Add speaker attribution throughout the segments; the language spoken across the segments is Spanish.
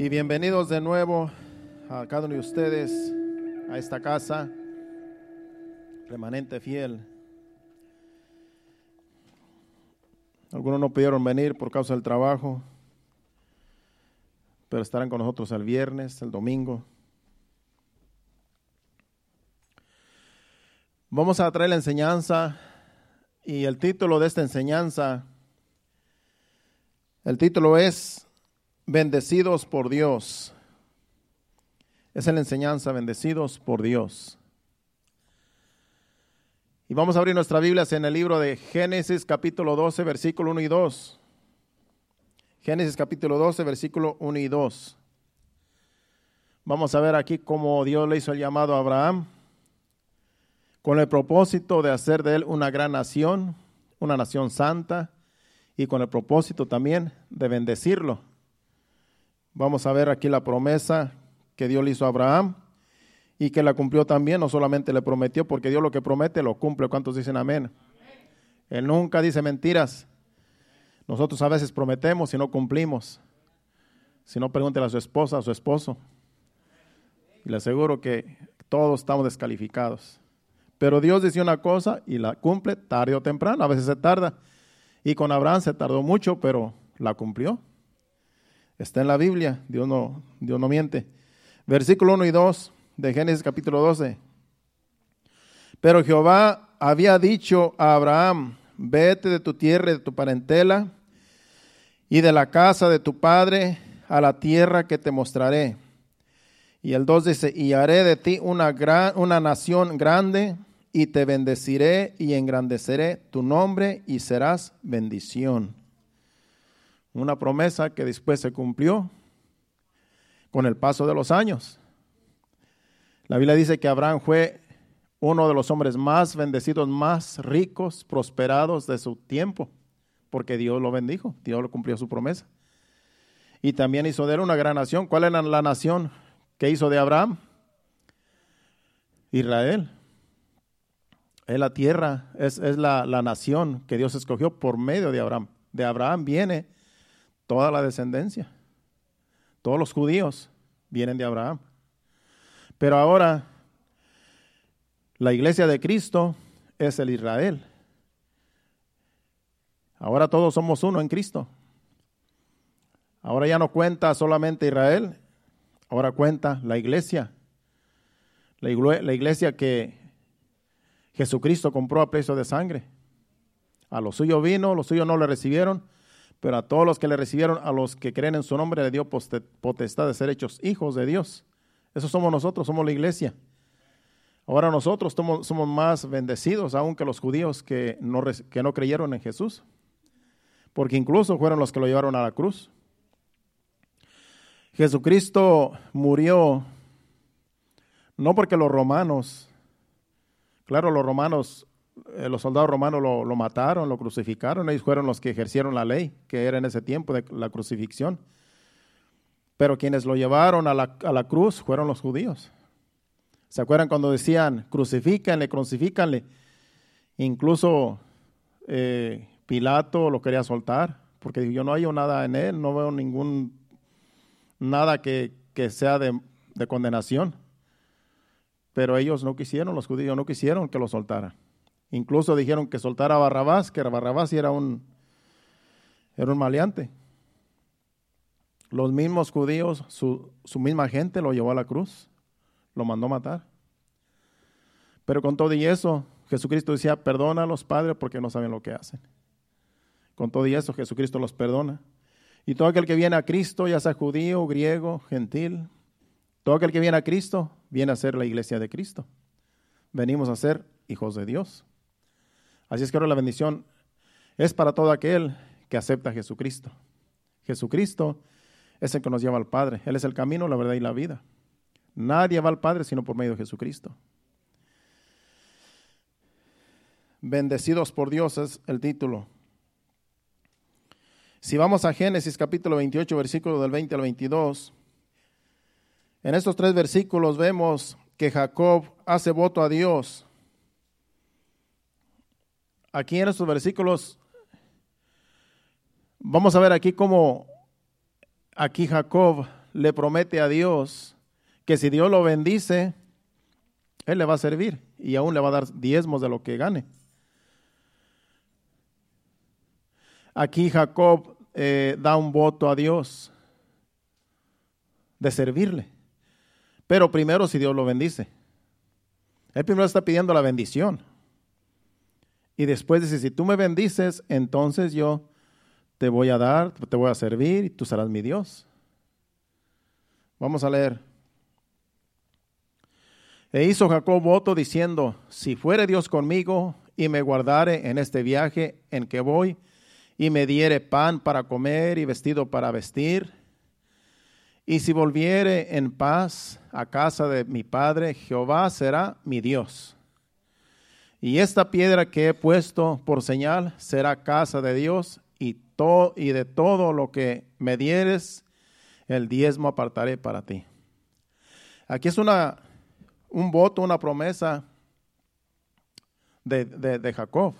Speaker 1: Y bienvenidos de nuevo a cada uno de ustedes a esta casa, remanente fiel. Algunos no pudieron venir por causa del trabajo, pero estarán con nosotros el viernes, el domingo. Vamos a traer la enseñanza y el título de esta enseñanza, el título es Bendecidos por Dios. Es la enseñanza, bendecidos por Dios. Y vamos a abrir nuestra Biblia en el libro de Génesis capítulo 12, versículo 1 y 2. Génesis capítulo 12, versículo 1 y 2. Vamos a ver aquí cómo Dios le hizo el llamado a Abraham con el propósito de hacer de él una gran nación, una nación santa, y con el propósito también de bendecirlo. Vamos a ver aquí la promesa que Dios le hizo a Abraham y que la cumplió también, no solamente le prometió, porque Dios lo que promete lo cumple. ¿Cuántos dicen amén? Él nunca dice mentiras. Nosotros a veces prometemos y no cumplimos. Si no, pregúntele a su esposa, a su esposo. Y le aseguro que todos estamos descalificados. Pero Dios dice una cosa y la cumple tarde o temprano. A veces se tarda. Y con Abraham se tardó mucho, pero la cumplió. Está en la Biblia, Dios no, Dios no miente. Versículo 1 y 2 de Génesis capítulo 12. Pero Jehová había dicho a Abraham, vete de tu tierra y de tu parentela y de la casa de tu padre a la tierra que te mostraré. Y el 2 dice, y haré de ti una, gran, una nación grande y te bendeciré y engrandeceré tu nombre y serás bendición una promesa que después se cumplió con el paso de los años. La Biblia dice que Abraham fue uno de los hombres más bendecidos, más ricos, prosperados de su tiempo, porque Dios lo bendijo, Dios lo cumplió su promesa. Y también hizo de él una gran nación. ¿Cuál era la nación que hizo de Abraham? Israel. Es la tierra, es, es la, la nación que Dios escogió por medio de Abraham. De Abraham viene toda la descendencia. Todos los judíos vienen de Abraham. Pero ahora la iglesia de Cristo es el Israel. Ahora todos somos uno en Cristo. Ahora ya no cuenta solamente Israel, ahora cuenta la iglesia. La, iglesia que Jesucristo compró a precio de sangre. A los suyos vino, los suyos no le recibieron, pero a todos los que le recibieron, a los que creen en su nombre, le dio potestad de ser hechos hijos de Dios. Eso somos nosotros, somos la iglesia. Ahora nosotros somos, más bendecidos aún que los judíos que no, que no creyeron en Jesús, porque incluso fueron los que lo llevaron a la cruz. Jesucristo murió no porque los romanos, claro, los romanos eh, los soldados romanos lo, mataron, lo crucificaron, ellos fueron los que ejercieron la ley, que era en ese tiempo de la crucifixión. Pero quienes lo llevaron a la, cruz fueron los judíos. ¿Se acuerdan cuando decían, crucifícanle, crucifícanle? Incluso eh, Pilato lo quería soltar, porque yo no hallo nada en él, no veo ningún, nada que, sea de, de condenación. Pero ellos no quisieron, los judíos no quisieron que lo soltara. Incluso dijeron que soltara a Barrabás, que Barrabás era un, era un maleante. Los mismos judíos, su, su misma gente lo llevó a la cruz, lo mandó matar. Pero con todo y eso, Jesucristo decía, perdona a los padres porque no saben lo que hacen. Con todo y eso, Jesucristo los perdona. Y todo aquel que viene a Cristo, ya sea judío, griego, gentil, todo aquel que viene a Cristo, viene a ser la iglesia de Cristo. Venimos a ser hijos de Dios. Así es que ahora la bendición es para todo aquel que acepta a Jesucristo. Jesucristo es el que nos lleva al Padre. Él es el camino, la verdad y la vida. Nadie va al Padre sino por medio de Jesucristo. Bendecidos por Dios es el título. Si vamos a Génesis capítulo 28, versículo del 20 al 22, en estos tres versículos vemos que Jacob hace voto a Dios aquí en estos versículos, vamos a ver aquí cómo aquí Jacob le promete a Dios que si Dios lo bendice, Él le va a servir y aún le va a dar diezmos de lo que gane. Aquí Jacob eh, da un voto a Dios de servirle. Pero primero si Dios lo bendice. Él primero está pidiendo la bendición. Y después dice, si tú me bendices, entonces yo te voy a dar, te voy a servir y tú serás mi Dios. Vamos a leer. E hizo Jacob voto diciendo, si fuere Dios conmigo y me guardare en este viaje en que voy, y me diere pan para comer y vestido para vestir, y si volviere en paz a casa de mi padre, Jehová será mi Dios. Y esta piedra que he puesto por señal será casa de Dios, y, y de todo lo que me dieres, el diezmo apartaré para ti. Aquí es una, un voto, una promesa de, de Jacob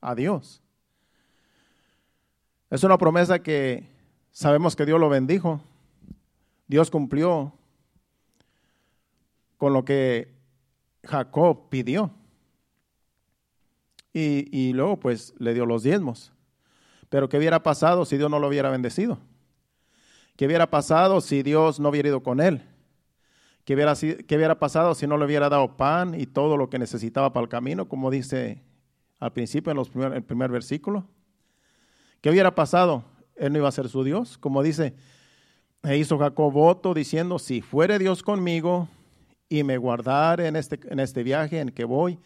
Speaker 1: a Dios. Es una promesa que sabemos que Dios lo bendijo. Dios cumplió con lo que Jacob pidió. Y, luego pues le dio los diezmos. Pero ¿qué hubiera pasado si Dios no lo hubiera bendecido? ¿Qué hubiera pasado si Dios no hubiera ido con él? ¿Qué hubiera, ¿Qué hubiera pasado si no le hubiera dado pan y todo lo que necesitaba para el camino, como dice al principio en los primer, el primer versículo? ¿Qué hubiera pasado? Él no iba a ser su Dios, como dice, e hizo Jacob voto diciendo, si fuere Dios conmigo y me guardare en este, en este viaje en que voy,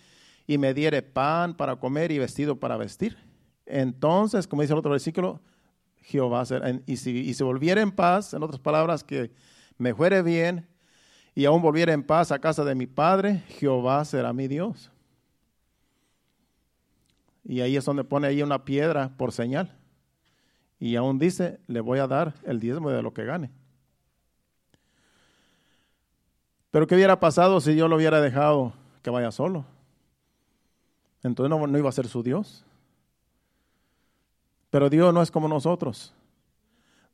Speaker 1: y me diere pan para comer y vestido para vestir. Entonces, como dice el otro versículo, Jehová será, y si, y volviera en paz, en otras palabras, que me fuere bien y aún volviera en paz a casa de mi padre, Jehová será mi Dios. Y ahí es donde pone ahí una piedra por señal. Y aún dice, le voy a dar el diezmo de lo que gane. Pero ¿qué hubiera pasado si yo lo hubiera dejado que vaya solo? Entonces no, iba a ser su Dios. Pero Dios no es como nosotros.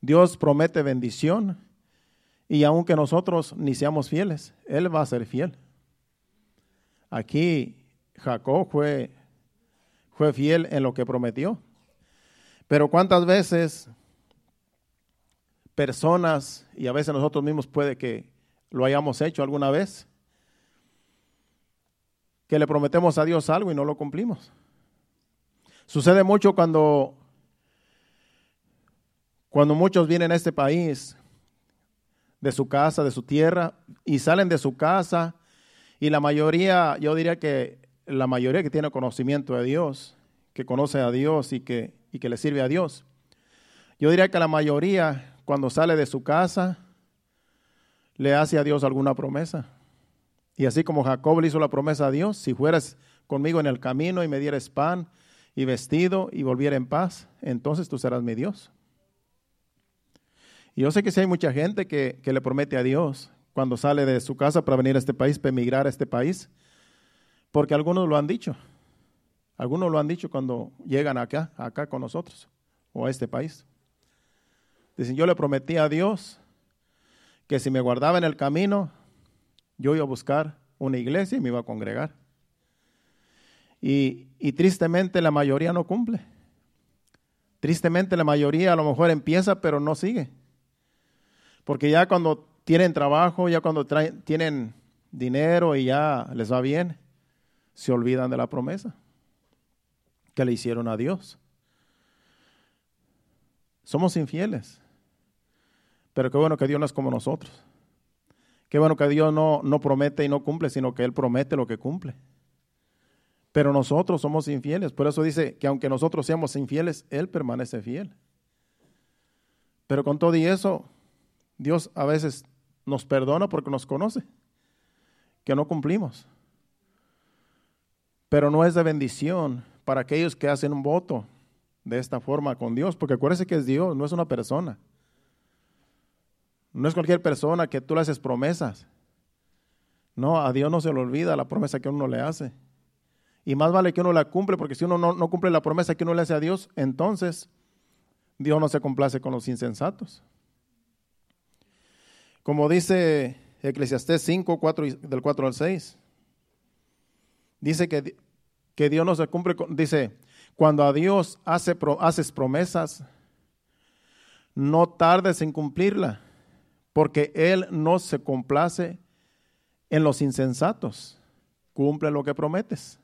Speaker 1: Dios promete bendición y aunque nosotros ni seamos fieles, Él va a ser fiel. Aquí Jacob fue, fue fiel en lo que prometió. Pero cuántas veces personas, y a veces nosotros mismos puede que lo hayamos hecho alguna vez, que le prometemos a Dios algo y no lo cumplimos. Sucede mucho cuando, cuando muchos vienen a este país de su casa, de su tierra, y salen de su casa, y la mayoría, yo diría que la mayoría que tiene conocimiento de Dios, que conoce a Dios y que, y que le sirve a Dios, yo diría que la mayoría cuando sale de su casa le hace a Dios alguna promesa. Y así como Jacob le hizo la promesa a Dios, si fueras conmigo en el camino y me dieras pan y vestido y volviera en paz, entonces tú serás mi Dios. Y yo sé que si hay mucha gente que, le promete a Dios cuando sale de su casa para venir a este país, para emigrar a este país, porque algunos lo han dicho. Algunos lo han dicho cuando llegan acá, acá con nosotros, o a este país. Dicen, yo le prometí a Dios que si me guardaba en el camino, yo iba a buscar una iglesia y me iba a congregar. Y, tristemente la mayoría no cumple. Tristemente la mayoría a lo mejor empieza pero no sigue. Porque ya cuando tienen trabajo, ya cuando tienen dinero y ya les va bien, se olvidan de la promesa que le hicieron a Dios. Somos infieles. Pero qué bueno que Dios no es como nosotros. Qué bueno que Dios no, no promete y no cumple, sino que Él promete lo que cumple. Pero nosotros somos infieles. Por eso dice que aunque nosotros seamos infieles, Él permanece fiel. Pero con todo y eso, Dios a veces nos perdona porque nos conoce, que no cumplimos. Pero no es de bendición para aquellos que hacen un voto de esta forma con Dios, porque acuérdense que es Dios, no es una persona. No es cualquier persona que tú le haces promesas. No, a Dios no se le olvida la promesa que uno le hace. Y más vale que uno la cumple, porque si uno no, cumple la promesa que uno le hace a Dios, entonces Dios no se complace con los insensatos. Como dice Eclesiastés 5, 4, del 4 al 6. Dice que, que Dios no se cumple, dice, cuando a Dios hace, haces promesas, no tardes en cumplirla, porque Él no se complace en los insensatos. Cumple lo que prometes.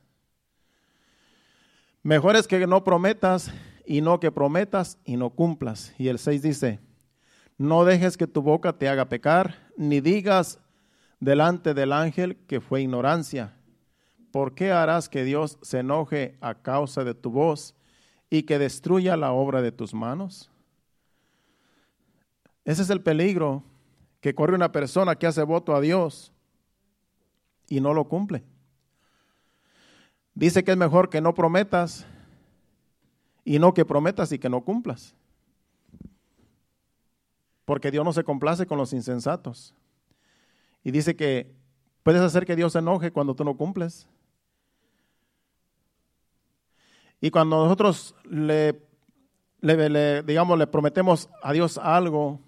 Speaker 1: Mejor es que no prometas y no que prometas y no cumplas. Y el 6 dice, no dejes que tu boca te haga pecar, ni digas delante del ángel que fue ignorancia. ¿Por qué harás que Dios se enoje a causa de tu voz y que destruya la obra de tus manos? Ese es el peligro que corre una persona que hace voto a Dios y no lo cumple. Dice que es mejor que no prometas y no que prometas y que no cumplas. Porque Dios no se complace con los insensatos. Y dice que puedes hacer que Dios se enoje cuando tú no cumples. Y cuando nosotros le, le, digamos, le prometemos a Dios algo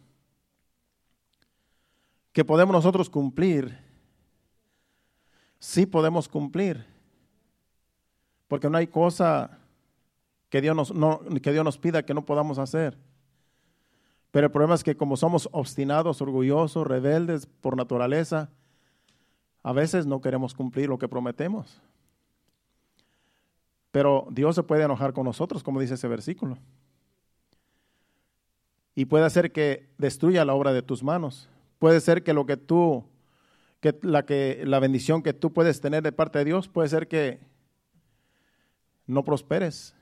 Speaker 1: que podemos nosotros cumplir, sí podemos cumplir. Porque no hay cosa que Dios nos, no, que Dios nos pida que no podamos hacer. Pero el problema es que como somos obstinados, orgullosos, rebeldes por naturaleza, a veces no queremos cumplir lo que prometemos. Pero Dios se puede enojar con nosotros, como dice ese versículo. Y puede hacer que destruya la obra de tus manos. Puede ser que lo que tú, que la, que, la bendición que tú puedes tener de parte de Dios, puede ser que no prosperes.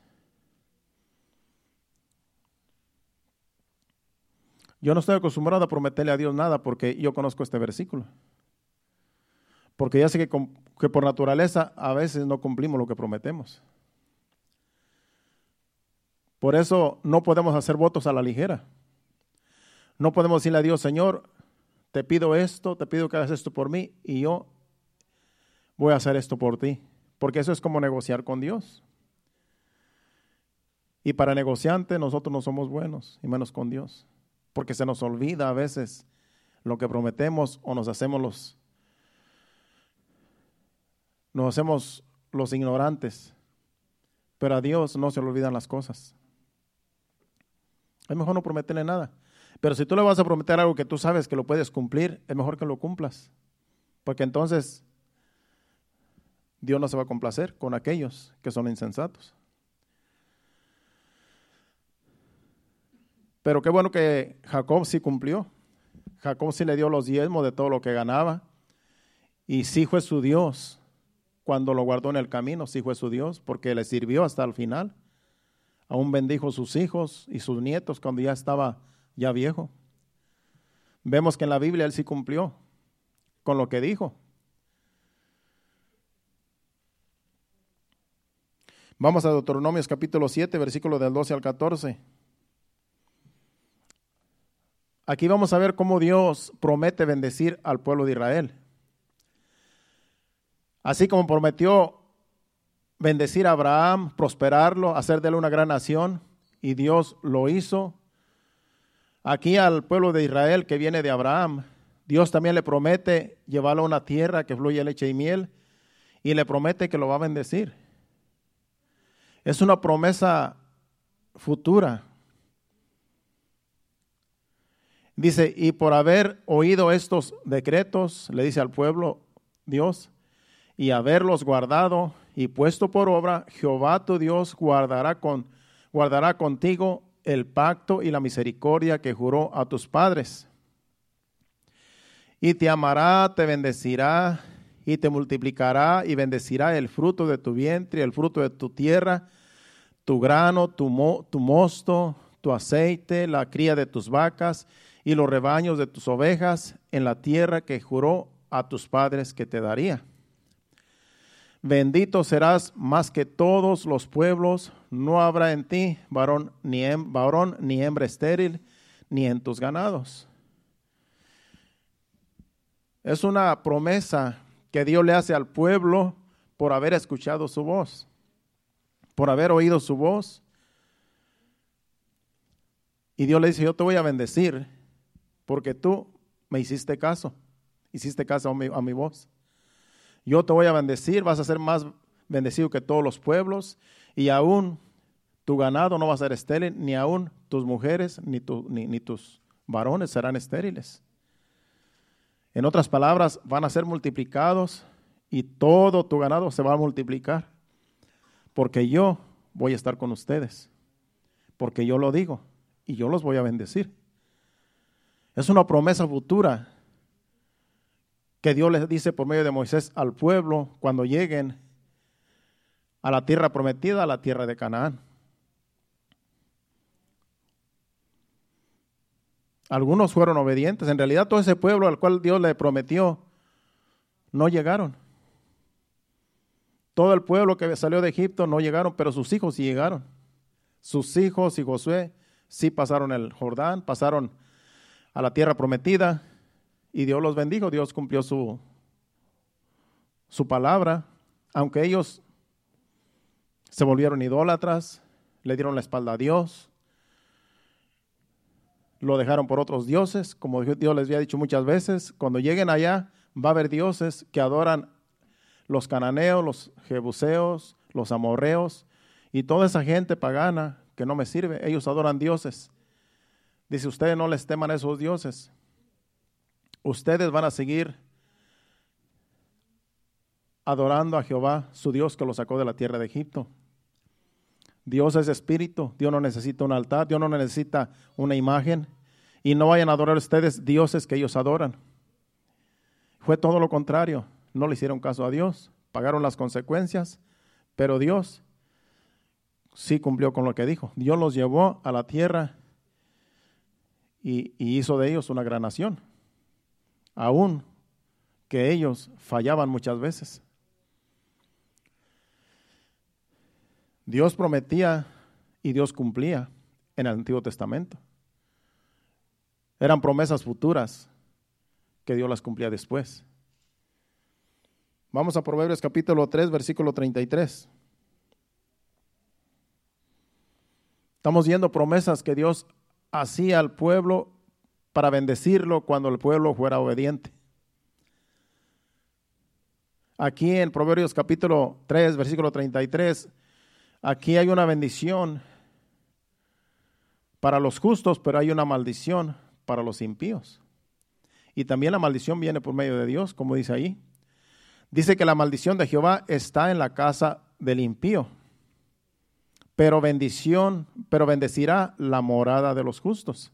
Speaker 1: Yo no estoy acostumbrado a prometerle a Dios nada porque yo conozco este versículo. Porque ya sé que, que, por naturaleza a veces no cumplimos lo que prometemos. Por eso no podemos hacer votos a la ligera. No podemos decirle a Dios, Señor, te pido esto, te pido que hagas esto por mí y yo voy a hacer esto por ti. Porque eso es como negociar con Dios. Y para negociante nosotros no somos buenos, y menos con Dios porque se nos olvida a veces lo que prometemos o nos hacemos los nos hacemos los ignorantes. Pero a Dios no se le olvidan las cosas. Es mejor no prometerle nada. Pero si tú le vas a prometer algo que tú sabes que lo puedes cumplir, es mejor que lo cumplas. Porque entonces Dios no se va a complacer con aquellos que son insensatos. Pero qué bueno que Jacob sí cumplió. Jacob sí le dio los diezmos de todo lo que ganaba. Y sí fue su Dios. Cuando lo guardó en el camino, sí fue su Dios, porque le sirvió hasta el final. Aún bendijo sus hijos y sus nietos cuando ya estaba ya viejo. Vemos que en la Biblia él sí cumplió con lo que dijo. Vamos a Deuteronomios capítulo 7, versículo del 12 al 14. Aquí vamos a ver cómo Dios promete bendecir al pueblo de Israel. Así como prometió bendecir a Abraham, prosperarlo, hacer de él una gran nación, y Dios lo hizo. Aquí al pueblo de Israel que viene de Abraham, Dios también le promete llevarlo a una tierra que fluye leche y miel, y le promete que lo va a bendecir. Es una promesa futura. Dice, y por haber oído estos decretos, le dice al pueblo Dios, y haberlos guardado y puesto por obra, Jehová tu Dios guardará, con, guardará contigo el pacto y la misericordia que juró a tus padres. Y te amará, te bendecirá y te multiplicará y bendecirá el fruto de tu vientre, el fruto de tu tierra, tu grano, tu, mosto, tu aceite, la cría de tus vacas y los rebaños de tus ovejas en la tierra que juró a tus padres que te daría. Bendito serás más que todos los pueblos, no habrá en ti varón ni, varón, ni hembra estéril, ni en tus ganados. Es una promesa que Dios le hace al pueblo por haber escuchado su voz, por haber oído su voz. Y Dios le dice, yo te voy a bendecir porque tú me hiciste caso, hiciste caso a a mi voz. Yo te voy a bendecir, vas a ser más bendecido que todos los pueblos y aún tu ganado no va a ser estéril, ni aún tus mujeres ni, ni, tus varones serán estériles. En otras palabras, van a ser multiplicados y todo tu ganado se va a multiplicar. Porque yo voy a estar con ustedes. Porque yo lo digo y yo los voy a bendecir. Es una promesa futura que Dios les dice por medio de Moisés al pueblo cuando lleguen a la tierra prometida, a la tierra de Canaán. Algunos fueron obedientes. En realidad todo ese pueblo al cual Dios le prometió no llegaron. Todo el pueblo que salió de Egipto no llegaron, pero sus hijos sí llegaron. Sus hijos y Josué sí pasaron el Jordán, pasaron a la tierra prometida y Dios los bendijo, Dios cumplió su, su palabra, aunque ellos se volvieron idólatras, le dieron la espalda a Dios, lo dejaron por otros dioses, como Dios les había dicho muchas veces, cuando lleguen allá va a haber dioses que adoran los cananeos, los jebuseos, los amorreos y toda esa gente pagana que no me sirve, ellos adoran dioses. Dice, ustedes no les teman a esos dioses. Ustedes van a seguir adorando a Jehová, su Dios que los sacó de la tierra de Egipto. Dios es espíritu, Dios no necesita un altar, Dios no necesita una imagen y no vayan a adorar ustedes dioses que ellos adoran. Fue todo lo contrario, no le hicieron caso a Dios, pagaron las consecuencias, pero Dios sí cumplió con lo que dijo. Dios los llevó a la tierra y, y hizo de ellos una gran nación, aún que ellos fallaban muchas veces. Dios prometía y Dios cumplía en el Antiguo Testamento. Eran promesas futuras que Dios las cumplía después. Vamos a Proverbios capítulo 3, versículo 33. Estamos viendo promesas que Dios hacía al pueblo para bendecirlo cuando el pueblo fuera obediente. Aquí en Proverbios capítulo 3, versículo 33, Aquí hay una bendición para los justos, pero hay una maldición para los impíos. Y también la maldición viene por medio de Dios, como dice ahí. Dice que la maldición de Jehová está en la casa del impío, pero bendición, pero bendecirá la morada de los justos.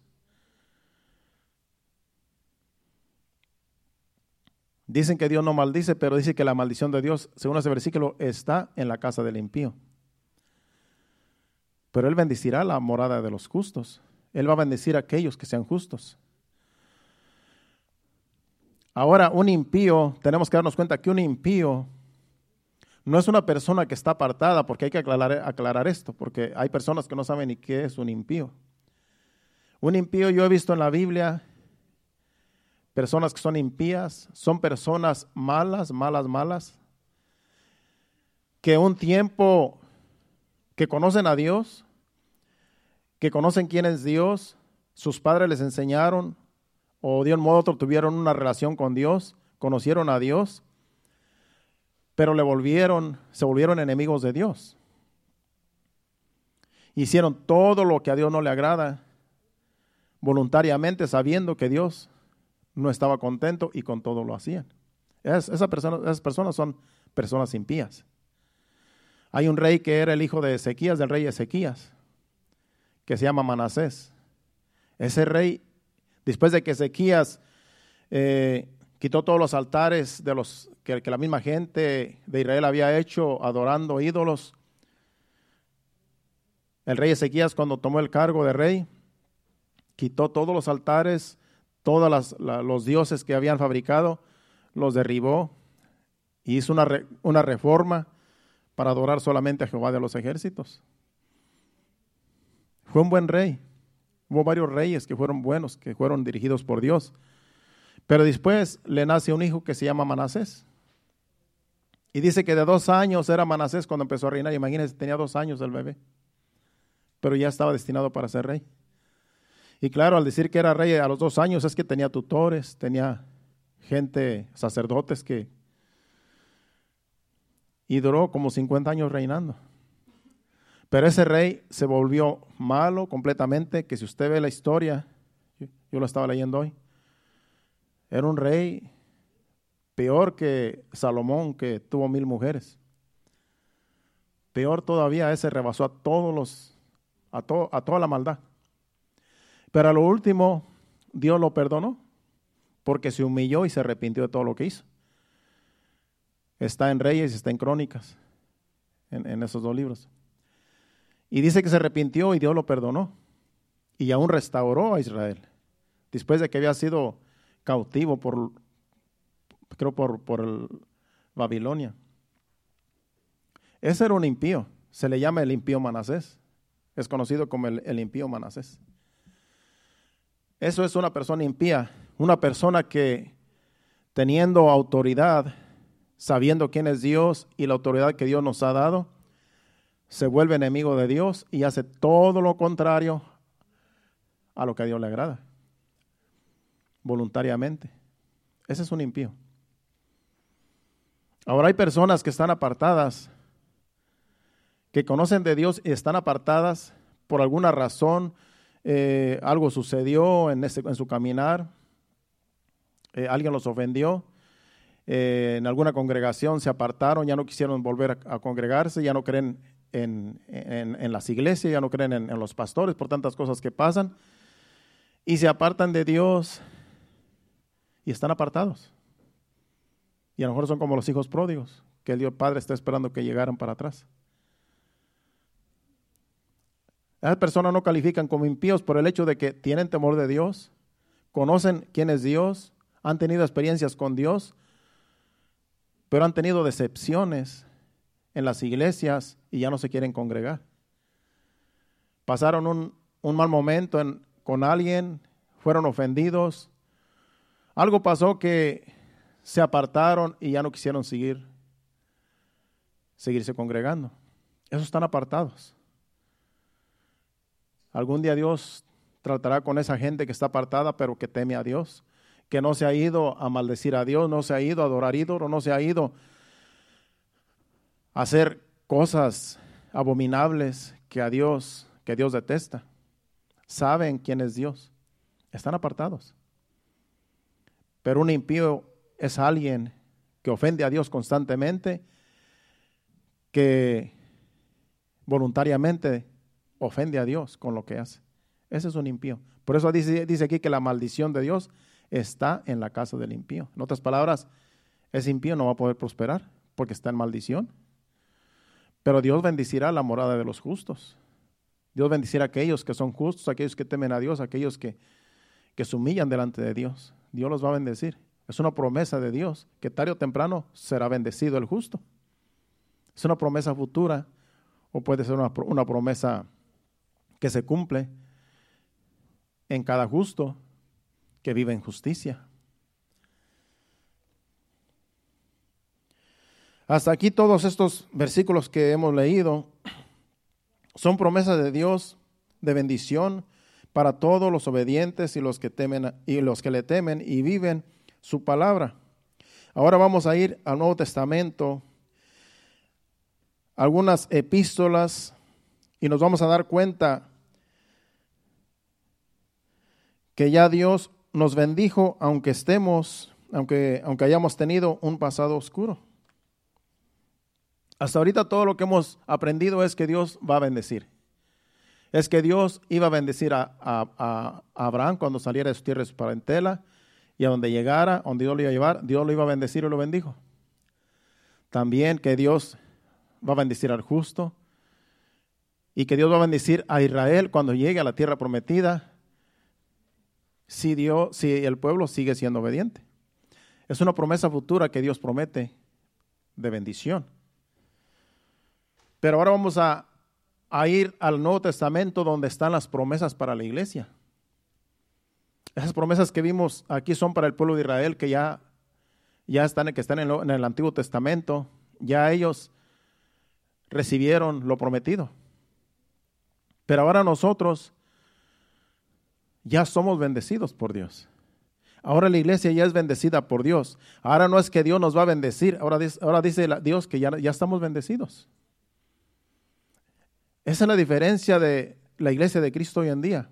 Speaker 1: Dicen que Dios no maldice, pero dice que la maldición de Dios, según ese versículo, está en la casa del impío pero Él bendecirá la morada de los justos. Él va a bendecir a aquellos que sean justos. Ahora, un impío, tenemos que darnos cuenta que un impío no es una persona que está apartada, porque hay que aclarar, aclarar esto, porque hay personas que no saben ni qué es un impío. Un impío yo he visto en la Biblia personas que son impías, son personas malas, malas, malas, que un tiempo que conocen a Dios, que conocen quién es Dios, sus padres les enseñaron o de un modo u otro tuvieron una relación con Dios, conocieron a Dios, pero le volvieron, se volvieron enemigos de Dios. Hicieron todo lo que a Dios no le agrada, voluntariamente sabiendo que Dios no estaba contento y con todo lo hacían. esa persona, esas personas son personas impías. Hay un rey que era el hijo de Ezequías, del rey Ezequías que se llama Manasés. Ese rey, después de que Ezequías eh, quitó todos los altares de los que, que la misma gente de Israel había hecho adorando ídolos, el rey Ezequías cuando tomó el cargo de rey, quitó todos los altares, todos los dioses que habían fabricado, los derribó y hizo una, una reforma para adorar solamente a Jehová de los ejércitos. Fue un buen rey. Hubo varios reyes que fueron buenos, que fueron dirigidos por Dios. Pero después le nace un hijo que se llama Manasés. Y dice que de dos años era Manasés cuando empezó a reinar. Imagínense, tenía dos años el bebé. Pero ya estaba destinado para ser rey. Y claro, al decir que era rey a los dos años es que tenía tutores, tenía gente, sacerdotes que... Y duró como 50 años reinando. Pero ese rey se volvió malo completamente, que si usted ve la historia, yo lo estaba leyendo hoy, era un rey peor que Salomón, que tuvo mil mujeres. Peor todavía, ese rebasó a todos los, a, a toda la maldad. Pero a lo último, Dios lo perdonó, porque se humilló y se arrepintió de todo lo que hizo. Está en Reyes y está en Crónicas, en esos dos libros. Y dice que se arrepintió y Dios lo perdonó. Y aún restauró a Israel. Después de que había sido cautivo por, creo, por, por Babilonia. Ese era un impío. Se le llama el impío Manasés. Es conocido como el, el impío Manasés. Eso es una persona impía. Una persona que teniendo autoridad, sabiendo quién es Dios y la autoridad que Dios nos ha dado, se vuelve enemigo de Dios y hace todo lo contrario a lo que a Dios le agrada, voluntariamente. Ese es un impío. Ahora hay personas que están apartadas, que conocen de Dios y están apartadas por alguna razón, eh, algo sucedió en, en su caminar, eh, alguien los ofendió, eh, en alguna congregación se apartaron, ya no quisieron volver a congregarse, ya no creen en, las iglesias, ya no creen en, los pastores por tantas cosas que pasan, y se apartan de Dios y están apartados. Y a lo mejor son como los hijos pródigos, que el Dios Padre está esperando que llegaran para atrás. Esas personas no califican como impíos por el hecho de que tienen temor de Dios, conocen quién es Dios, han tenido experiencias con Dios, pero han tenido decepciones en las iglesias y ya no se quieren congregar. Pasaron un, mal momento con alguien, fueron ofendidos. Algo pasó que se apartaron y ya no quisieron seguir, seguirse congregando. Esos están apartados. Algún día Dios tratará con esa gente que está apartada, pero que teme a Dios, que no se ha ido a maldecir a Dios, no se ha ido a adorar ídolo, no se ha ido hacer cosas abominables que a Dios, que Dios detesta. Saben quién es Dios. Están apartados. Pero un impío es alguien que ofende a Dios constantemente, que voluntariamente ofende a Dios con lo que hace. Ese es un impío. Por eso dice, aquí que la maldición de Dios está en la casa del impío. En otras palabras, ese impío no va a poder prosperar porque está en maldición. Pero Dios bendecirá la morada de los justos. Dios bendecirá a aquellos que son justos, aquellos que temen a Dios, aquellos que, que se humillan delante de Dios. Dios los va a bendecir. Es una promesa de Dios que tarde o temprano será bendecido el justo. Es una promesa futura o puede ser una promesa que se cumple en cada justo que vive en justicia. Hasta aquí todos estos versículos que hemos leído son promesas de Dios de bendición para todos los obedientes y los que temen y los que le temen y viven su palabra. Ahora vamos a ir al Nuevo Testamento, algunas epístolas y nos vamos a dar cuenta que ya Dios nos bendijo aunque estemos, aunque, aunque hayamos tenido un pasado oscuro. Hasta ahorita todo lo que hemos aprendido es que Dios va a bendecir. Es que Dios iba a bendecir a, Abraham cuando saliera de su tierra de su parentela y a donde llegara, donde Dios lo iba a llevar, Dios lo iba a bendecir y lo bendijo. También que Dios va a bendecir al justo y que Dios va a bendecir a Israel cuando llegue a la tierra prometida si, Dios, si el pueblo sigue siendo obediente. Es una promesa futura que Dios promete de bendición. Pero ahora vamos a, ir al Nuevo Testamento donde están las promesas para la iglesia. Esas promesas que vimos aquí son para el pueblo de Israel que ya, ya están, que están en, en el Antiguo Testamento. Ya ellos recibieron lo prometido. Pero ahora nosotros ya somos bendecidos por Dios. Ahora la iglesia ya es bendecida por Dios. Ahora no es que Dios nos va a bendecir, ahora dice, ahora dice Dios que ya, ya estamos bendecidos. Esa es la diferencia de la iglesia de Cristo hoy en día.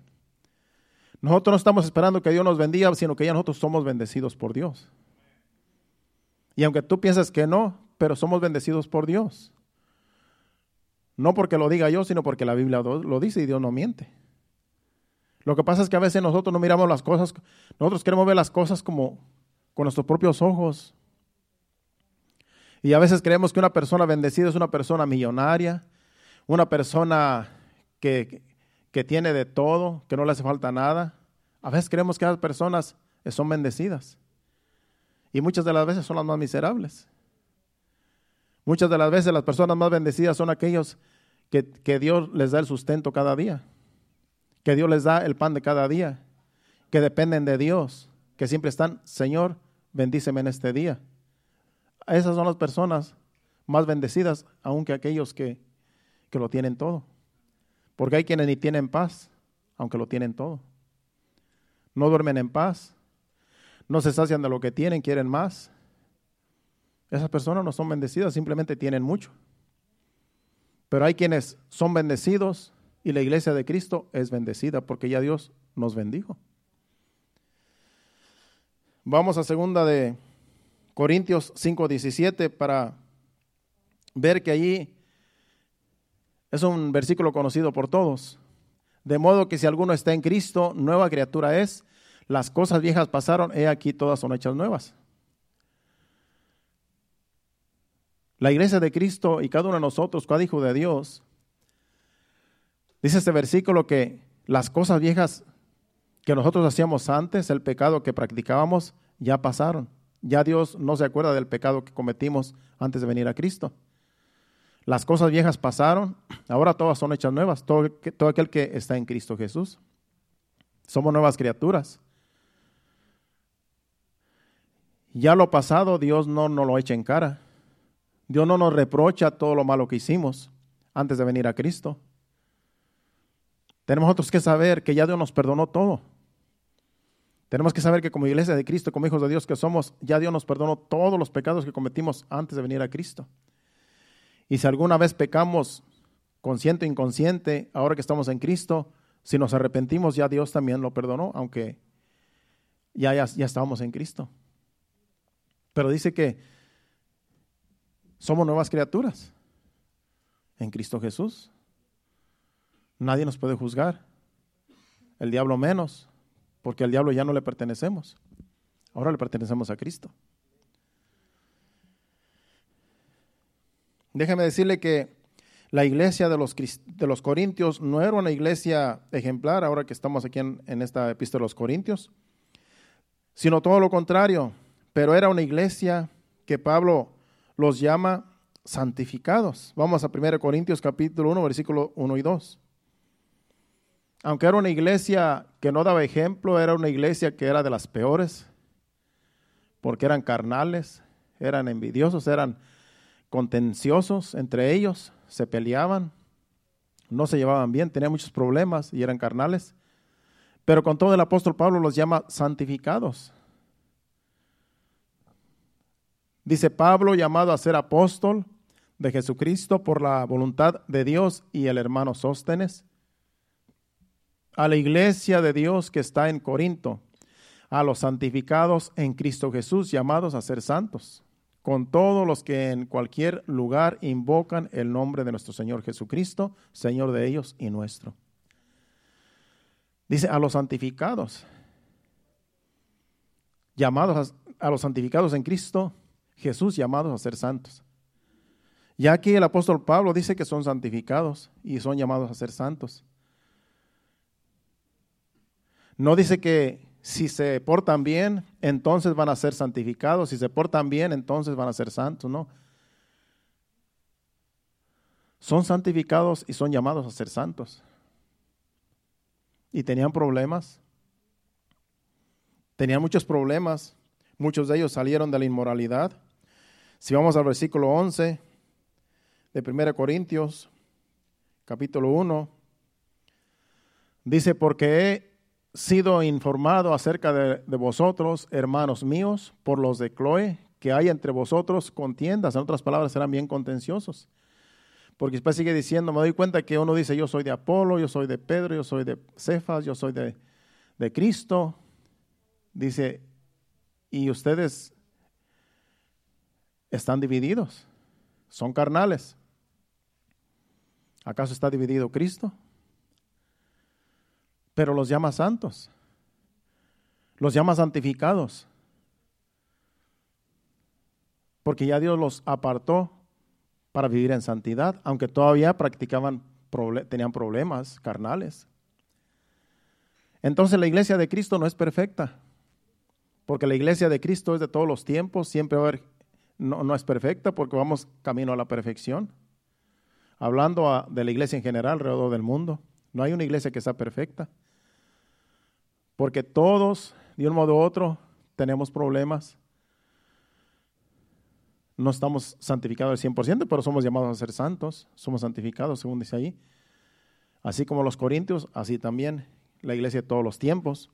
Speaker 1: Nosotros no estamos esperando que Dios nos bendiga, sino que ya nosotros somos bendecidos por Dios. Y aunque tú piensas que no, pero somos bendecidos por Dios. No porque lo diga yo, sino porque la Biblia lo dice y Dios no miente. Lo que pasa es que a veces nosotros no miramos las cosas, nosotros queremos ver las cosas como con nuestros propios ojos. Y a veces creemos que una persona bendecida es una persona millonaria, una persona que, que tiene de todo, que no le hace falta nada. A veces creemos que esas personas son bendecidas. Y muchas de las veces son las más miserables. Muchas de las veces las personas más bendecidas son aquellos que, que, Dios les da el sustento cada día, que Dios les da el pan de cada día, que dependen de Dios, que siempre están, Señor, bendíceme en este día. Esas son las personas más bendecidas, aunque aquellos que, que lo tienen todo. Porque hay quienes ni tienen paz, aunque lo tienen todo. No duermen en paz, no se sacian de lo que tienen, quieren más. Esas personas no son bendecidas, simplemente tienen mucho. Pero hay quienes son bendecidos y la iglesia de Cristo es bendecida porque ya Dios nos bendijo. Vamos a segunda de Corintios 5:17 para ver que allí es un versículo conocido por todos. De modo que si alguno está en Cristo, nueva criatura es, las cosas viejas pasaron, he aquí todas son hechas nuevas. La iglesia de Cristo y cada uno de nosotros, cada hijo de Dios, dice este versículo que las cosas viejas que nosotros hacíamos antes, el pecado que practicábamos, ya pasaron. Ya Dios no se acuerda del pecado que cometimos antes de venir a Cristo. Las cosas viejas pasaron, ahora todas son hechas nuevas, todo, aquel que está en Cristo Jesús. Somos nuevas criaturas. Ya lo pasado Dios no nos lo echa en cara. Dios no nos reprocha todo lo malo que hicimos antes de venir a Cristo. Tenemos nosotros que saber que ya Dios nos perdonó todo. Tenemos que saber que como iglesia de Cristo, como hijos de Dios que somos, ya Dios nos perdonó todos los pecados que cometimos antes de venir a Cristo. Y si alguna vez pecamos consciente o inconsciente, ahora que estamos en Cristo, si nos arrepentimos, ya Dios también lo perdonó, aunque ya, ya, ya estábamos en Cristo. Pero dice que somos nuevas criaturas en Cristo Jesús. Nadie nos puede juzgar. El diablo menos, porque al diablo ya no le pertenecemos. Ahora le pertenecemos a Cristo. Déjeme decirle que la iglesia de los, de los Corintios no era una iglesia ejemplar, ahora que estamos aquí en, en esta epístola de los Corintios, sino todo lo contrario, pero era una iglesia que Pablo los llama santificados. Vamos a 1 Corintios capítulo 1, versículo 1 y 2. Aunque era una iglesia que no daba ejemplo, era una iglesia que era de las peores, porque eran carnales, eran envidiosos, eran contenciosos entre ellos, se peleaban, no se llevaban bien, tenían muchos problemas y eran carnales. Pero con todo el apóstol Pablo los llama santificados. Dice Pablo, llamado a ser apóstol de Jesucristo por la voluntad de Dios y el hermano Sóstenes, a la iglesia de Dios que está en Corinto, a los santificados en Cristo Jesús, llamados a ser santos, con todos los que en cualquier lugar invocan el nombre de nuestro Señor Jesucristo, Señor de ellos y nuestro. Dice a los santificados, llamados a, los santificados en Cristo Jesús llamados a ser santos. Ya aquí el apóstol Pablo dice que son santificados y son llamados a ser santos. No dice que si se portan bien, entonces van a ser santificados. Si se portan bien, entonces van a ser santos. No. Son santificados y son llamados a ser santos. Y tenían problemas. Tenían muchos problemas. Muchos de ellos salieron de la inmoralidad. Si vamos al versículo 11 de 1 Corintios, capítulo 1, dice, porque sido informado acerca de, de vosotros, hermanos míos, por los de Chloe, que hay entre vosotros contiendas. En otras palabras, serán bien contenciosos. Porque después sigue diciendo, me doy cuenta que uno dice, yo soy de Apolo, yo soy de Pedro, yo soy de Cefas, yo soy de, de Cristo. Dice, y ustedes están divididos, son carnales. ¿Acaso está dividido Cristo? Pero los llama santos, los llama santificados, porque ya Dios los apartó para vivir en santidad, aunque todavía practicaban, tenían problemas carnales. Entonces la iglesia de Cristo no es perfecta, porque la iglesia de Cristo es de todos los tiempos, siempre va a haber, no, no es perfecta porque vamos camino a la perfección. Hablando de la iglesia en general alrededor del mundo, no hay una iglesia que sea perfecta, porque todos, de un modo u otro, tenemos problemas. No estamos santificados al 100%, pero somos llamados a ser santos, somos santificados, según dice ahí. Así como los corintios, así también la iglesia de todos los tiempos.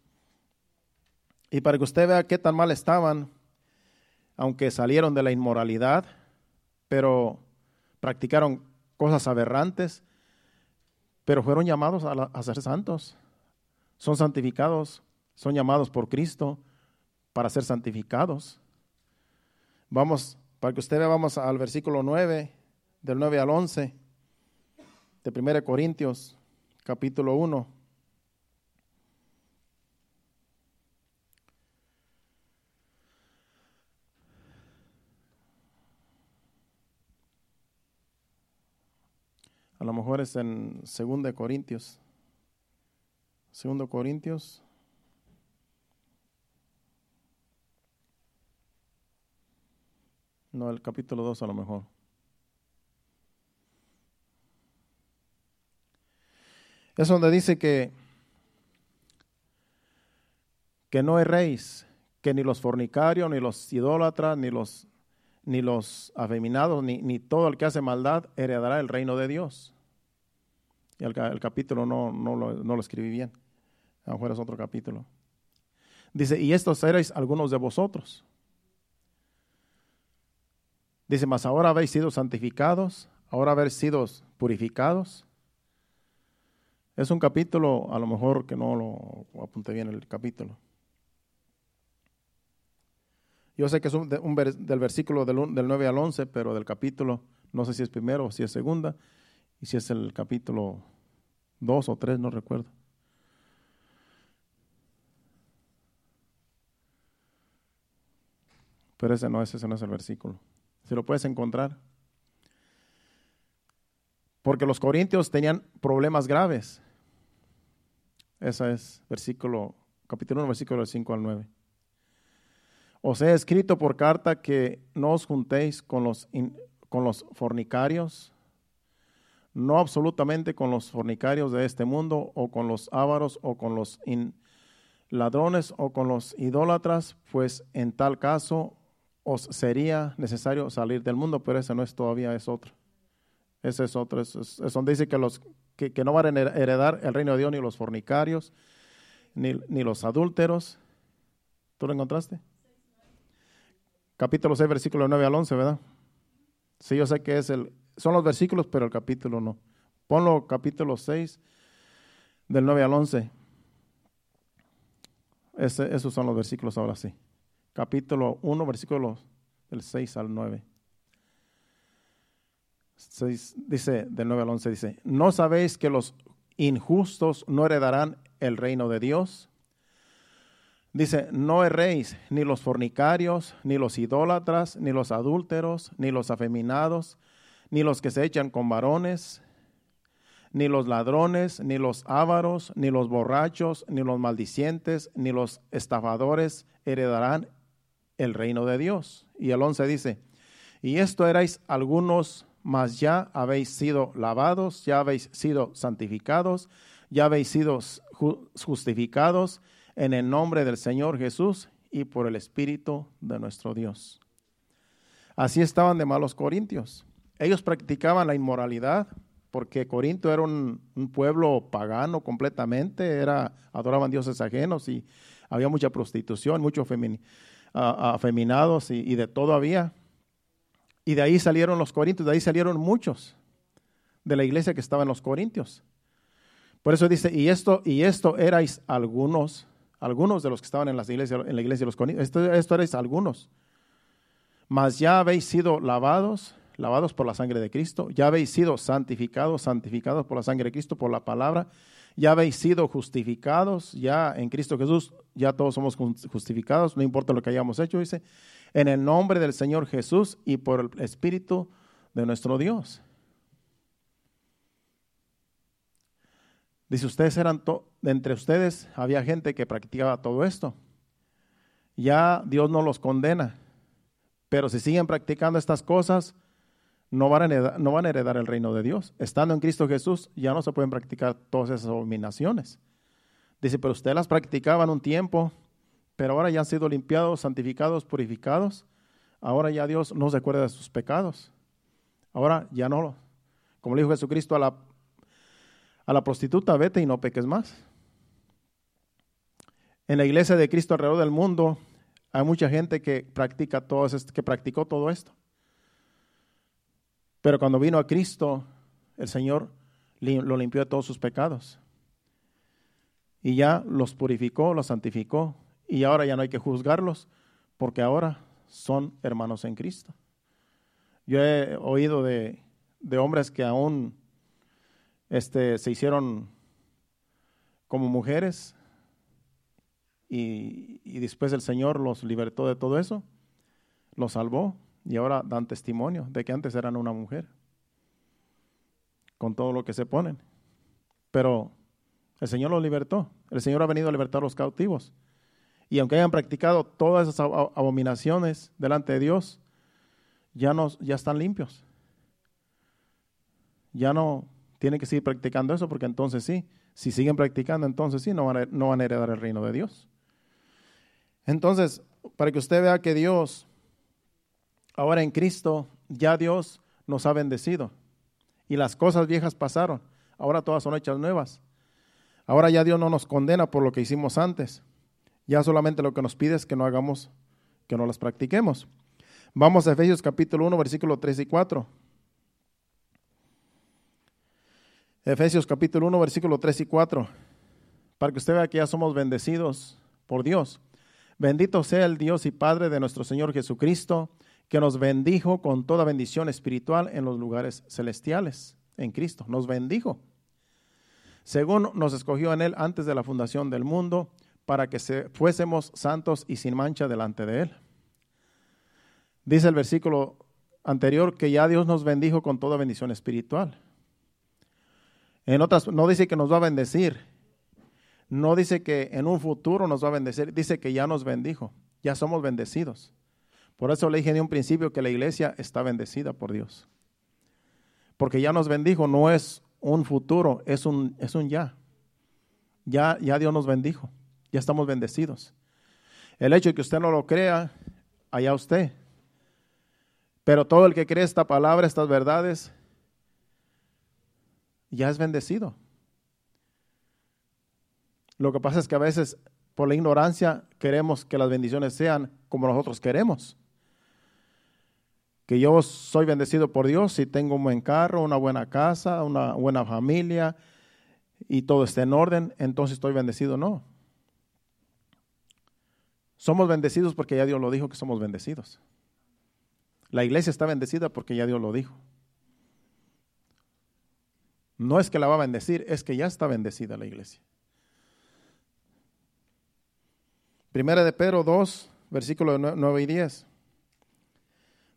Speaker 1: Y para que usted vea qué tan mal estaban, aunque salieron de la inmoralidad, pero practicaron cosas aberrantes, pero fueron llamados a, ser santos. Son santificados, son llamados por Cristo para ser santificados. Vamos, para que usted vea, vamos al versículo 9, del 9 al 11, de 1 Corintios, capítulo 1. A lo mejor es en 2 Corintios. 2 Corintios. No, el capítulo 2 a lo mejor. Es donde dice que, que no erréis, que ni los fornicarios, ni los idólatras, ni los ni los afeminados, ni, ni, todo el que hace maldad heredará el reino de Dios. Y el, capítulo no, no, lo, no, lo, escribí bien. A lo es otro capítulo. Dice, y estos erais algunos de vosotros. Dice, mas ahora habéis sido santificados, ahora habéis sido purificados. Es un capítulo, a lo mejor que no lo apunté bien el capítulo. Yo sé que es un, del versículo del, del 9 al 11, pero del capítulo, no sé si es primero o si es segunda, y si es el capítulo 2 o 3, no recuerdo. Pero ese no es, ese no es el versículo. Si lo puedes encontrar. Porque los corintios tenían problemas graves. Ese es versículo, capítulo 1, versículo del 5 al 9. Os he escrito por carta que no os juntéis con los, con los fornicarios, no absolutamente con los fornicarios de este mundo, o con los ávaros, o con los ladrones, o con los idólatras, pues en tal caso os sería necesario salir del mundo, pero ese no es todavía, es otro. Ese es otro, es, donde dice que, los, que, no van a heredar el reino de Dios ni los fornicarios, ni, ni los adúlteros. ¿Tú lo encontraste? capítulo 6, versículo 9 al 11, ¿verdad? Sí, yo sé que es el, son los versículos, pero el capítulo no. Ponlo capítulo 6, del 9 al 11. esos son los versículos ahora sí. Capítulo 1, versículos del 6 al 9. dice, del 9 al 11, dice, ¿no sabéis que los injustos no heredarán el reino de Dios? Dice, no erréis ni los fornicarios, ni los idólatras, ni los adúlteros, ni los afeminados, ni los que se echan con varones, ni los ladrones, ni los ávaros, ni los borrachos, ni los maldicientes, ni los estafadores heredarán el reino de Dios. Y el 11 dice, y esto erais algunos, mas ya habéis sido lavados, ya habéis sido santificados, ya habéis sido justificados en el nombre del Señor Jesús y por el Espíritu de nuestro Dios. Así estaban de malos corintios. Ellos practicaban la inmoralidad, porque Corinto era un, pueblo pagano completamente, era, adoraban dioses ajenos y había mucha prostitución, muchos afeminados y, y de todo había. Y de ahí salieron los corintios, de ahí salieron muchos de la iglesia que estaba en los corintios. Por eso dice, y esto, y esto erais algunos, algunos de los que estaban en, las iglesias, en la iglesia de los corintios, esto, esto erais algunos. Mas ya habéis sido lavados, lavados por la sangre de Cristo, ya habéis sido santificados, santificados por la sangre de Cristo, por la palabra, ya habéis sido justificados, ya en Cristo Jesús, ya todos somos justificados, no importa lo que hayamos hecho, dice, en el nombre del Señor Jesús y por el Espíritu de nuestro Dios. Dice, ustedes eran, entre ustedes había gente que practicaba todo esto. Ya Dios no los condena, pero si siguen practicando estas cosas, no van, a heredar, el reino de Dios. Estando en Cristo Jesús, ya no se pueden practicar todas esas abominaciones. Dice, pero ustedes las practicaban un tiempo, pero ahora ya han sido limpiados, santificados, purificados. Ahora ya Dios no se acuerda de sus pecados. Ahora ya no, como le dijo Jesucristo a la a la prostituta, vete y no peques más. En la iglesia de Cristo alrededor del mundo hay mucha gente que practica todo que practicó todo esto. Pero cuando vino a Cristo, el Señor lo limpió de todos sus pecados. Y ya los purificó, los santificó. Y ahora ya no hay que juzgarlos, porque ahora son hermanos en Cristo. Yo he oído de, de hombres que aún este, se hicieron como mujeres y, después el Señor los libertó de todo eso, los salvó y ahora dan testimonio de que antes eran una mujer, con todo lo que se ponen. Pero el Señor los libertó, el Señor ha venido a libertar a los cautivos. Y aunque hayan practicado todas esas abominaciones delante de Dios, ya, no, ya están limpios. Ya no, tienen que seguir practicando eso porque entonces sí, si siguen practicando, entonces sí, no van, a, no van a heredar el reino de Dios. Entonces, para que usted vea que Dios, ahora en Cristo, ya Dios nos ha bendecido. Y las cosas viejas pasaron, ahora todas son hechas nuevas. Ahora ya Dios no nos condena por lo que hicimos antes. Ya solamente lo que nos pide es que no hagamos, que no las practiquemos. Vamos a Efesios capítulo 1, versículo 3 y 4. Efesios capítulo 1, versículo 3 y 4, para que usted vea que ya somos bendecidos por Dios. Bendito sea el Dios y Padre de nuestro Señor Jesucristo, que nos bendijo con toda bendición espiritual en los lugares celestiales, en Cristo. Nos bendijo. Según nos escogió en Él antes de la fundación del mundo, para que fuésemos santos y sin mancha delante de Él. Dice el versículo anterior que ya Dios nos bendijo con toda bendición espiritual. En otras, no dice que nos va a bendecir. No dice que en un futuro nos va a bendecir. Dice que ya nos bendijo. Ya somos bendecidos. Por eso le dije de un principio que la iglesia está bendecida por Dios. Porque ya nos bendijo, no es un futuro, es un, es un ya. ya. Ya Dios nos bendijo. Ya estamos bendecidos. El hecho de que usted no lo crea, allá usted. Pero todo el que cree esta palabra, estas verdades, ya es bendecido. Lo que pasa es que a veces por la ignorancia queremos que las bendiciones sean como nosotros queremos. Que yo soy bendecido por Dios si tengo un buen carro, una buena casa, una buena familia y todo está en orden, entonces estoy bendecido. No. Somos bendecidos porque ya Dios lo dijo que somos bendecidos. La iglesia está bendecida porque ya Dios lo dijo. No es que la va a bendecir, es que ya está bendecida la iglesia. Primera de Pedro 2, versículos 9 y 10.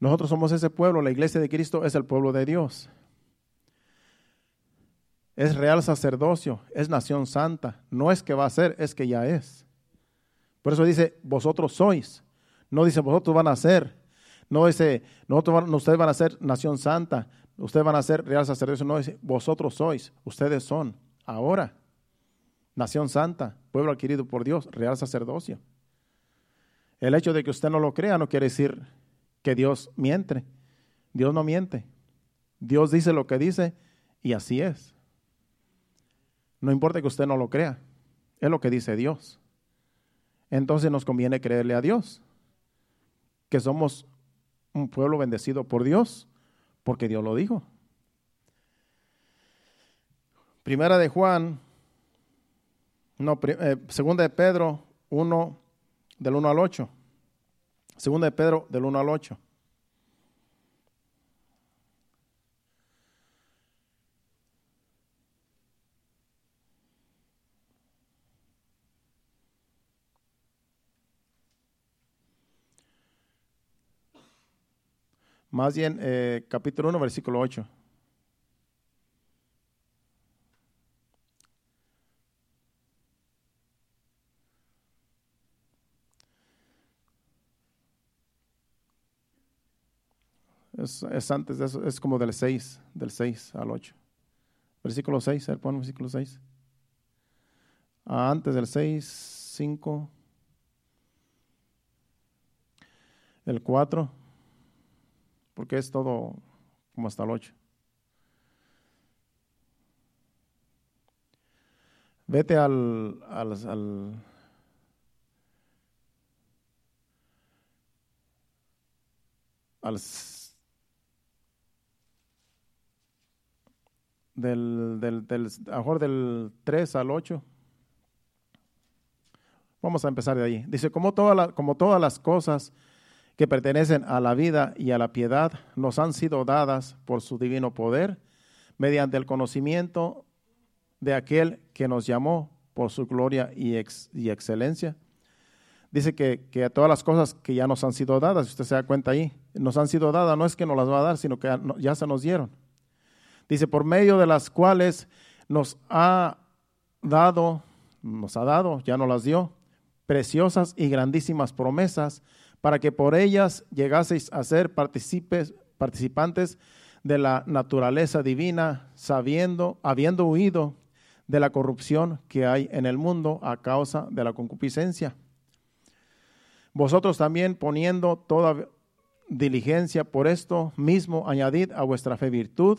Speaker 1: Nosotros somos ese pueblo, la iglesia de Cristo es el pueblo de Dios. es real sacerdocio, es nación santa. No es que va a ser, es que ya es. Por eso dice, vosotros sois. No dice, vosotros van a ser. No dice, nosotros, ustedes van a ser nación santa. Ustedes van a ser real sacerdocio. No dice, vosotros sois. Ustedes son. Ahora. Nación santa, pueblo adquirido por Dios, real sacerdocio. El hecho de que usted no lo crea no quiere decir que Dios miente. Dios no miente. Dios dice lo que dice y así es. No importa que usted no lo crea, es lo que dice Dios. Entonces nos conviene creerle a Dios, que somos un pueblo bendecido por Dios, porque Dios lo dijo. Primera de Juan, no, eh, segunda de Pedro 1, del 1 al 8. Segunda de Pedro del 1 al 8. Más bien, eh, capítulo 1, versículo 8. Es, antes de eso, es como del 6, del 6 al 8. Versículo 6, a ver, pon versículo 6. Ah, antes del 6, 5. El 4, porque es todo como hasta el 8. Vete al, al, al al del, del, del, a mejor del 3 al 8. Vamos a empezar de ahí. Dice, como, toda como todas las cosas que pertenecen a la vida y a la piedad nos han sido dadas por su divino poder, mediante el conocimiento de aquel que nos llamó por su gloria y, y excelencia. Dice que, que, todas las cosas que ya nos han sido dadas, si usted se da cuenta ahí, nos han sido dadas, no es que nos las va a dar, sino que ya se nos dieron. Dice, por medio de las cuales nos ha dado, nos ha dado, ya nos las dio, preciosas y grandísimas promesas, para que por ellas llegaseis a ser participantes de la naturaleza divina, sabiendo, habiendo huido de la corrupción que hay en el mundo a causa de la concupiscencia. Vosotros también poniendo toda diligencia por esto mismo, añadid a vuestra fe virtud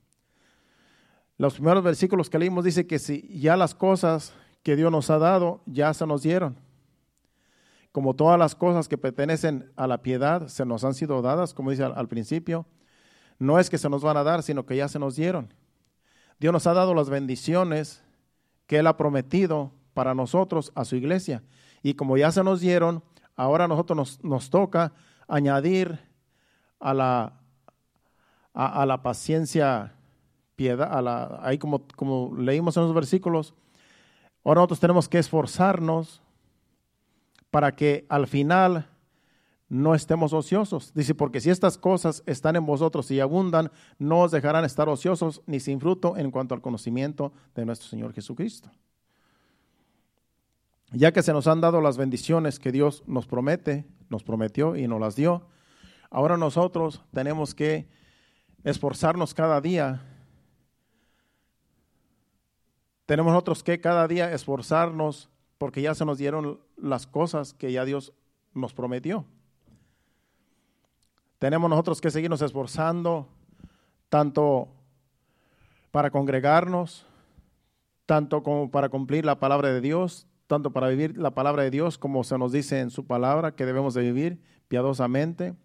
Speaker 1: Los primeros versículos que leímos dice que si ya las cosas que Dios nos ha dado ya se nos dieron. Como todas las cosas que pertenecen a la piedad se nos han sido dadas, como dice al, principio, no es que se nos van a dar, sino que ya se nos dieron. Dios nos ha dado las bendiciones que Él ha prometido para nosotros, a su iglesia. Y como ya se nos dieron, ahora a nosotros nos, toca añadir a la, a la paciencia a la, ahí como, como leímos en los versículos, ahora nosotros tenemos que esforzarnos para que al final no estemos ociosos. Dice, porque si estas cosas están en vosotros y abundan, no os dejarán estar ociosos ni sin fruto en cuanto al conocimiento de nuestro Señor Jesucristo. Ya que se nos han dado las bendiciones que Dios nos promete, nos prometió y nos las dio, ahora nosotros tenemos que esforzarnos cada día tenemos nosotros que cada día esforzarnos porque ya se nos dieron las cosas que ya Dios nos prometió. Tenemos nosotros que seguirnos esforzando tanto para congregarnos, tanto como para cumplir la palabra de Dios, tanto para vivir la palabra de Dios como se nos dice en su palabra que debemos de vivir piadosamente,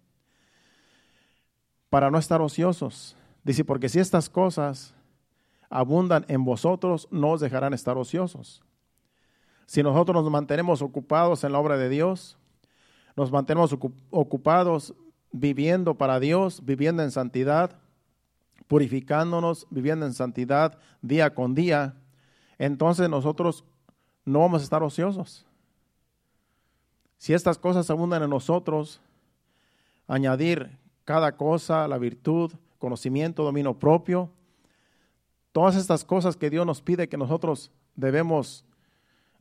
Speaker 1: para no estar ociosos. Dice, porque si estas cosas abundan en vosotros, no os dejarán estar ociosos. Si nosotros nos mantenemos ocupados en la obra de Dios, nos mantenemos ocupados viviendo para Dios, viviendo en santidad, purificándonos, viviendo en santidad día con día, entonces nosotros no vamos a estar ociosos. Si estas cosas abundan en nosotros, añadir cada cosa, la virtud, conocimiento, dominio propio, todas estas cosas que Dios nos pide que nosotros debemos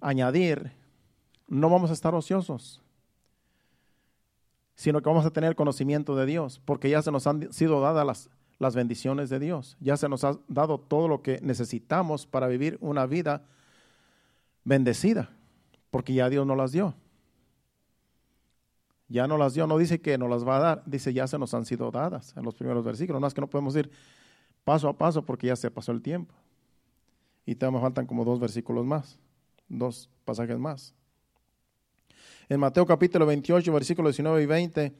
Speaker 1: añadir, no vamos a estar ociosos, sino que vamos a tener conocimiento de Dios, porque ya se nos han sido dadas las, bendiciones de Dios, ya se nos ha dado todo lo que necesitamos para vivir una vida bendecida, porque ya Dios nos las dio. Ya no las dio, no dice que nos las va a dar, dice ya se nos han sido dadas en los primeros versículos. No es que no podemos ir paso a paso porque ya se pasó el tiempo. Y todavía me faltan como dos versículos más dos pasajes más. En Mateo capítulo 28, versículos 19 y 20,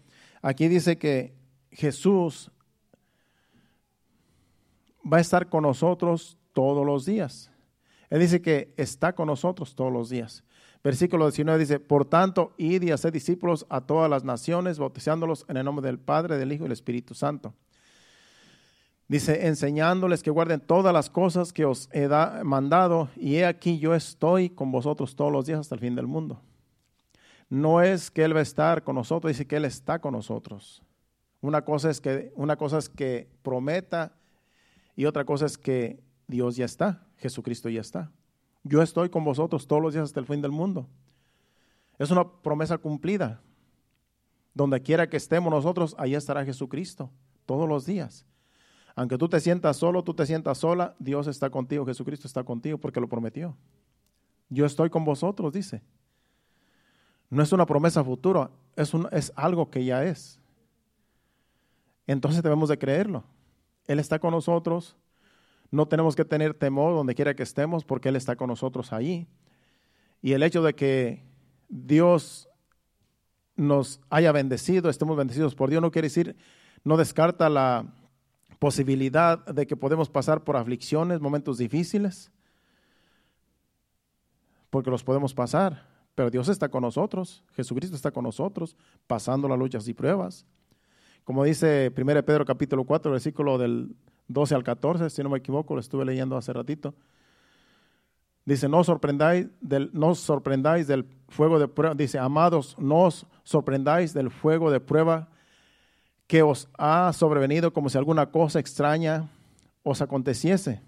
Speaker 1: aquí dice que Jesús va a estar con nosotros todos los días. Él dice que está con nosotros todos los días. Versículo 19 dice, por tanto, id y haced discípulos a todas las naciones, bautizándolos en el nombre del Padre, del Hijo y del Espíritu Santo Dice, enseñándoles que guarden todas las cosas que os he mandado, y he aquí yo estoy con vosotros todos los días hasta el fin del mundo. No es que Él va a estar con nosotros, dice que Él está con nosotros. Una cosa es que, una cosa es que prometa y otra cosa es que Dios ya está, Jesucristo ya está. Yo estoy con vosotros todos los días hasta el fin del mundo. Es una promesa cumplida. Donde quiera que estemos nosotros, ahí estará Jesucristo todos los días. Aunque tú te sientas solo, tú te sientas sola, Dios está contigo, Jesucristo está contigo porque lo prometió. Yo estoy con vosotros, dice. No es una promesa futura, es, un, es algo que ya es. Entonces debemos de creerlo. Él está con nosotros. No tenemos que tener temor donde quiera que estemos porque Él está con nosotros allí. Y el hecho de que Dios nos haya bendecido, estemos bendecidos por Dios, no quiere decir, no descarta la, posibilidad de que podemos pasar por aflicciones, momentos difíciles, porque los podemos pasar, pero Dios está con nosotros, Jesucristo está con nosotros, pasando las luchas y pruebas. Como dice 1 Pedro capítulo 4, versículo del 12 al 14, si no me equivoco, lo estuve leyendo hace ratito. Dice, no sorprendáis del, no sorprendáis del fuego de prueba. Dice, amados, no sorprendáis del fuego de prueba que os ha sobrevenido como si alguna cosa extraña os aconteciese.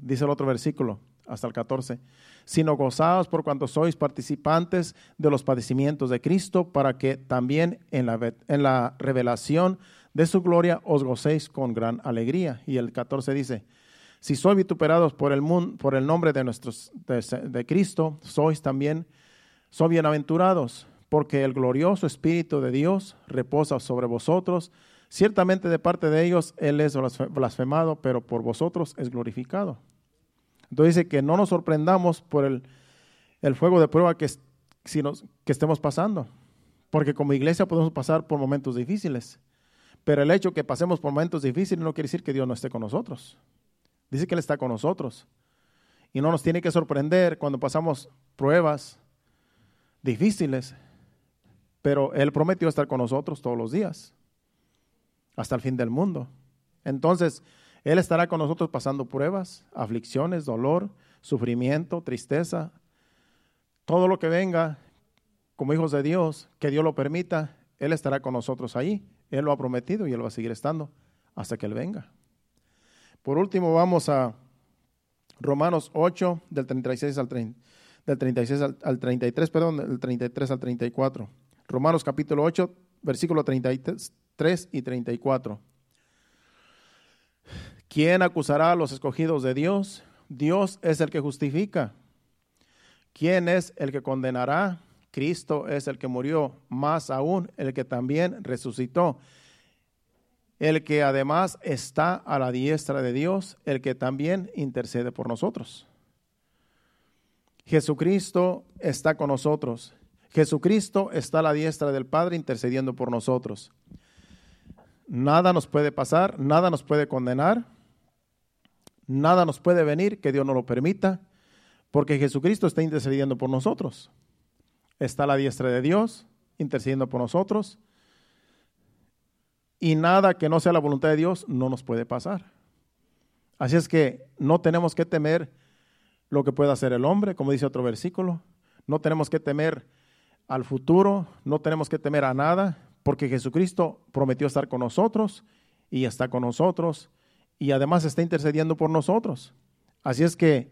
Speaker 1: Dice el otro versículo, hasta el 14, sino gozaos por cuanto sois participantes de los padecimientos de Cristo, para que también en la, en la revelación de su gloria os gocéis con gran alegría. Y el 14 dice, si sois vituperados por el, mundo, por el nombre de, nuestros, de, de Cristo, sois también, sois bienaventurados porque el glorioso Espíritu de Dios reposa sobre vosotros. Ciertamente de parte de ellos Él es blasfemado, pero por vosotros es glorificado. Entonces dice que no nos sorprendamos por el, el fuego de prueba que, que estemos pasando, porque como iglesia podemos pasar por momentos difíciles, pero el hecho que pasemos por momentos difíciles no quiere decir que Dios no esté con nosotros. Dice que Él está con nosotros. Y no nos tiene que sorprender cuando pasamos pruebas difíciles, pero Él prometió estar con nosotros todos los días, hasta el fin del mundo. Entonces, Él estará con nosotros pasando pruebas, aflicciones, dolor, sufrimiento, tristeza, todo lo que venga como hijos de Dios, que Dios lo permita, Él estará con nosotros ahí. Él lo ha prometido y Él va a seguir estando hasta que Él venga. Por último, vamos a Romanos 8, del 36 al, del 36 al, al 33, perdón, del 33 al 34. Romanos capítulo 8, versículo 33 y 34. ¿Quién acusará a los escogidos de Dios? Dios es el que justifica. ¿Quién es el que condenará? Cristo es el que murió, más aún el que también resucitó, el que además está a la diestra de Dios, el que también intercede por nosotros. Jesucristo está con nosotros. Jesucristo está a la diestra del Padre intercediendo por nosotros. Nada nos puede pasar, nada nos puede condenar. Nada nos puede venir que Dios no lo permita, porque Jesucristo está intercediendo por nosotros. Está a la diestra de Dios, intercediendo por nosotros. Y nada que no sea la voluntad de Dios no nos puede pasar. Así es que no tenemos que temer lo que pueda hacer el hombre, como dice otro versículo. No tenemos que temer al futuro, no tenemos que temer a nada, porque Jesucristo prometió estar con nosotros y está con nosotros y además está intercediendo por nosotros. Así es que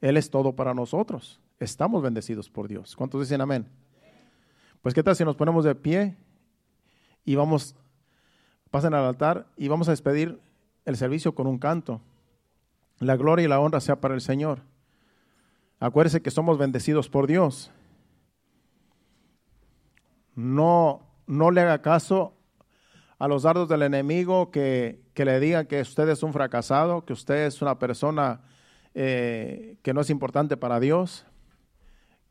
Speaker 1: Él es todo para nosotros. Estamos bendecidos por Dios. ¿Cuántos dicen amén? Pues qué tal si nos ponemos de pie y vamos, pasen al altar y vamos a despedir el servicio con un canto. La gloria y la honra sea para el Señor. Acuérdese que somos bendecidos por Dios. No, no le haga caso a los dardos del enemigo que, le digan que usted es un fracasado, que usted es una persona eh, que no es importante para Dios,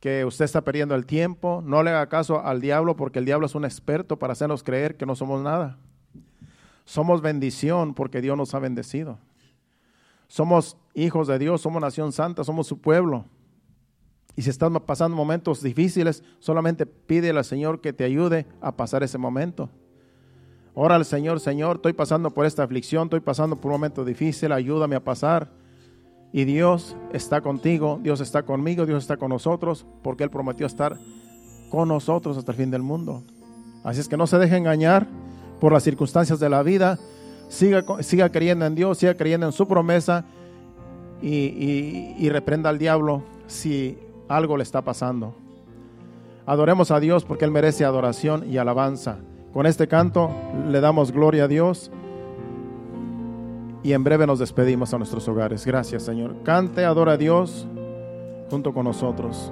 Speaker 1: que usted está perdiendo el tiempo. No le haga caso al diablo porque el diablo es un experto para hacernos creer que no somos nada. Somos bendición porque Dios nos ha bendecido. Somos hijos de Dios, somos nación santa, somos su pueblo. Y si estás pasando momentos difíciles, solamente pídele al Señor que te ayude a pasar ese momento. Ora al Señor, Señor, estoy pasando por esta aflicción, estoy pasando por un momento difícil, ayúdame a pasar. Y Dios está contigo, Dios está conmigo, Dios está con nosotros, porque Él prometió estar con nosotros hasta el fin del mundo. Así es que no se deje engañar por las circunstancias de la vida, siga, siga creyendo en Dios, siga creyendo en su promesa y, y reprenda al diablo si algo le está pasando. Adoremos a Dios porque Él merece adoración y alabanza. Con este canto le damos gloria a Dios y en breve nos despedimos a nuestros hogares. Gracias Señor. Cante, adora a Dios junto con nosotros.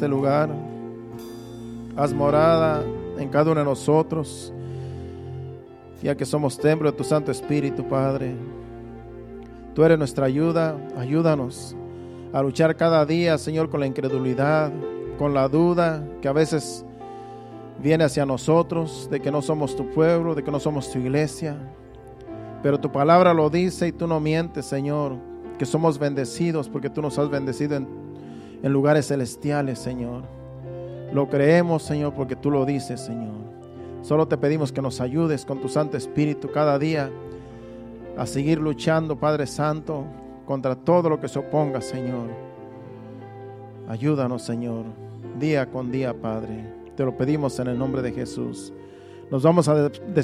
Speaker 1: este lugar. Haz morada en cada uno de nosotros, ya que somos templo de tu Santo Espíritu, Padre. Tú eres nuestra ayuda, ayúdanos a luchar cada día, Señor, con la incredulidad, con la duda que a veces viene hacia nosotros de que no somos tu pueblo, de que no somos tu iglesia. Pero tu palabra lo dice y tú no mientes, Señor, que somos bendecidos porque tú nos has bendecido en, en lugares celestiales, Señor. Lo creemos, Señor, porque tú lo dices, Señor. Solo te pedimos que nos ayudes con tu Santo Espíritu cada día a seguir luchando, Padre Santo, contra todo lo que se oponga, Señor. Ayúdanos, Señor, día con día, Padre. Te lo pedimos en el nombre de Jesús. Nos vamos a despedir.